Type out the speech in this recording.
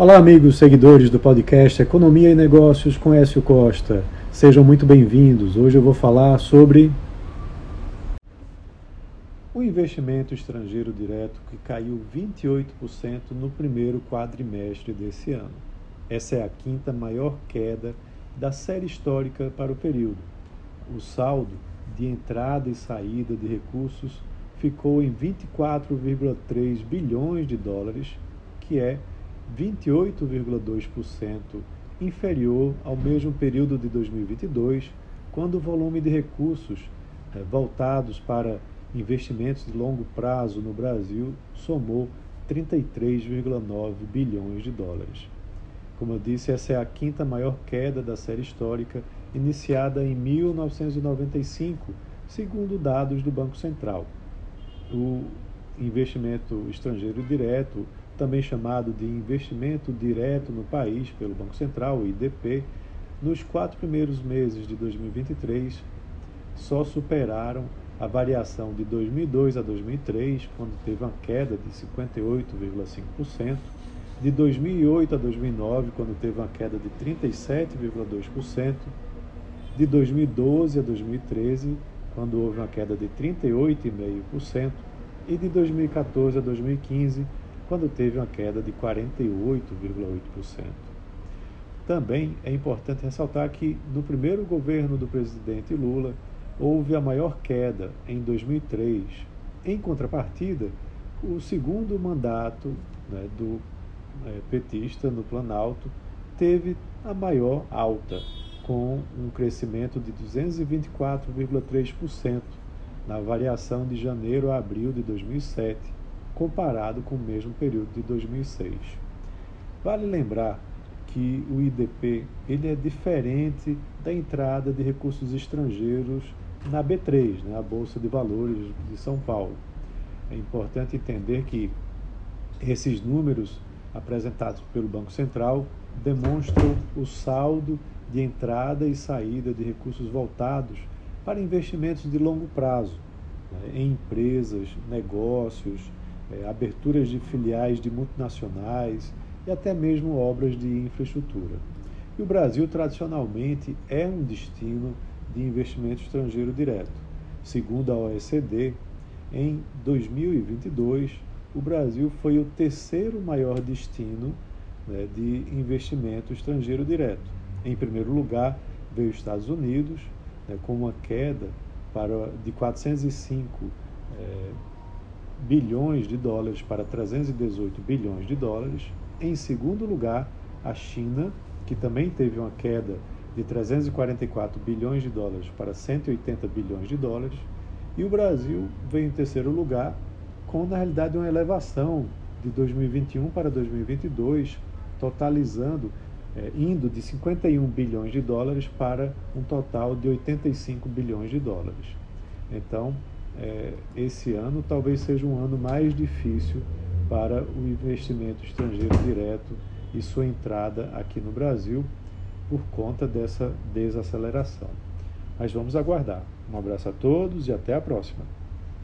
Olá, amigos seguidores do podcast Economia e Negócios com Écio Costa. Sejam muito bem-vindos. Hoje eu vou falar sobre o investimento estrangeiro direto que caiu 28% no primeiro quadrimestre desse ano. Essa é a quinta maior queda da série histórica para o período. O saldo de entrada e saída de recursos ficou em 24,3 bilhões de dólares, que é 28,2% inferior ao mesmo período de 2022, quando o volume de recursos eh, voltados para investimentos de longo prazo no Brasil somou 33,9 bilhões de dólares. Como eu disse, essa é a quinta maior queda da série histórica, iniciada em 1995, segundo dados do Banco Central. O investimento estrangeiro direto também chamado de investimento direto no país pelo Banco Central, IDP, nos quatro primeiros meses de 2023 só superaram a variação de 2002 a 2003, quando teve uma queda de 58,5%, de 2008 a 2009, quando teve uma queda de 37,2%, de 2012 a 2013, quando houve uma queda de 38,5%, e de 2014 a 2015, quando teve uma queda de 48,8%. Também é importante ressaltar que no primeiro governo do presidente Lula houve a maior queda em 2003. Em contrapartida, o segundo mandato né, do é, petista no Planalto teve a maior alta, com um crescimento de 224,3% na variação de janeiro a abril de 2007 comparado com o mesmo período de 2006. Vale lembrar que o IDP ele é diferente da entrada de recursos estrangeiros na B3, né, a Bolsa de Valores de São Paulo. É importante entender que esses números apresentados pelo Banco Central demonstram o saldo de entrada e saída de recursos voltados para investimentos de longo prazo né, em empresas, negócios, é, aberturas de filiais de multinacionais e até mesmo obras de infraestrutura. E o Brasil, tradicionalmente, é um destino de investimento estrangeiro direto. Segundo a OECD, em 2022, o Brasil foi o terceiro maior destino né, de investimento estrangeiro direto. Em primeiro lugar, veio os Estados Unidos, né, com uma queda para, de 405 é, bilhões de dólares para 318 bilhões de dólares. Em segundo lugar, a China, que também teve uma queda de 344 bilhões de dólares para 180 bilhões de dólares. E o Brasil veio em terceiro lugar, com na realidade uma elevação de 2021 para 2022, totalizando, é, indo de 51 bilhões de dólares para um total de 85 bilhões de dólares. Então, é, esse ano talvez seja um ano mais difícil para o investimento estrangeiro direto e sua entrada aqui no Brasil por conta dessa desaceleração. Mas vamos aguardar. Um abraço a todos e até a próxima.